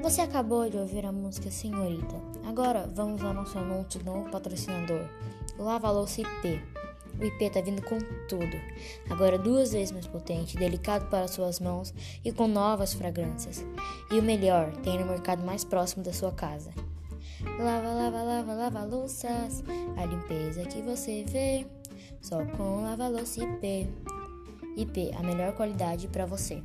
Você acabou de ouvir a música Senhorita. Agora vamos ao nosso anúncio do novo patrocinador, Lava Louça IP. O IP tá vindo com tudo. Agora duas vezes mais potente, delicado para suas mãos e com novas fragrâncias. E o melhor, tem no mercado mais próximo da sua casa. Lava, lava, lava, lava louças. A limpeza que você vê só com Lava Louça IP. IP, a melhor qualidade para você.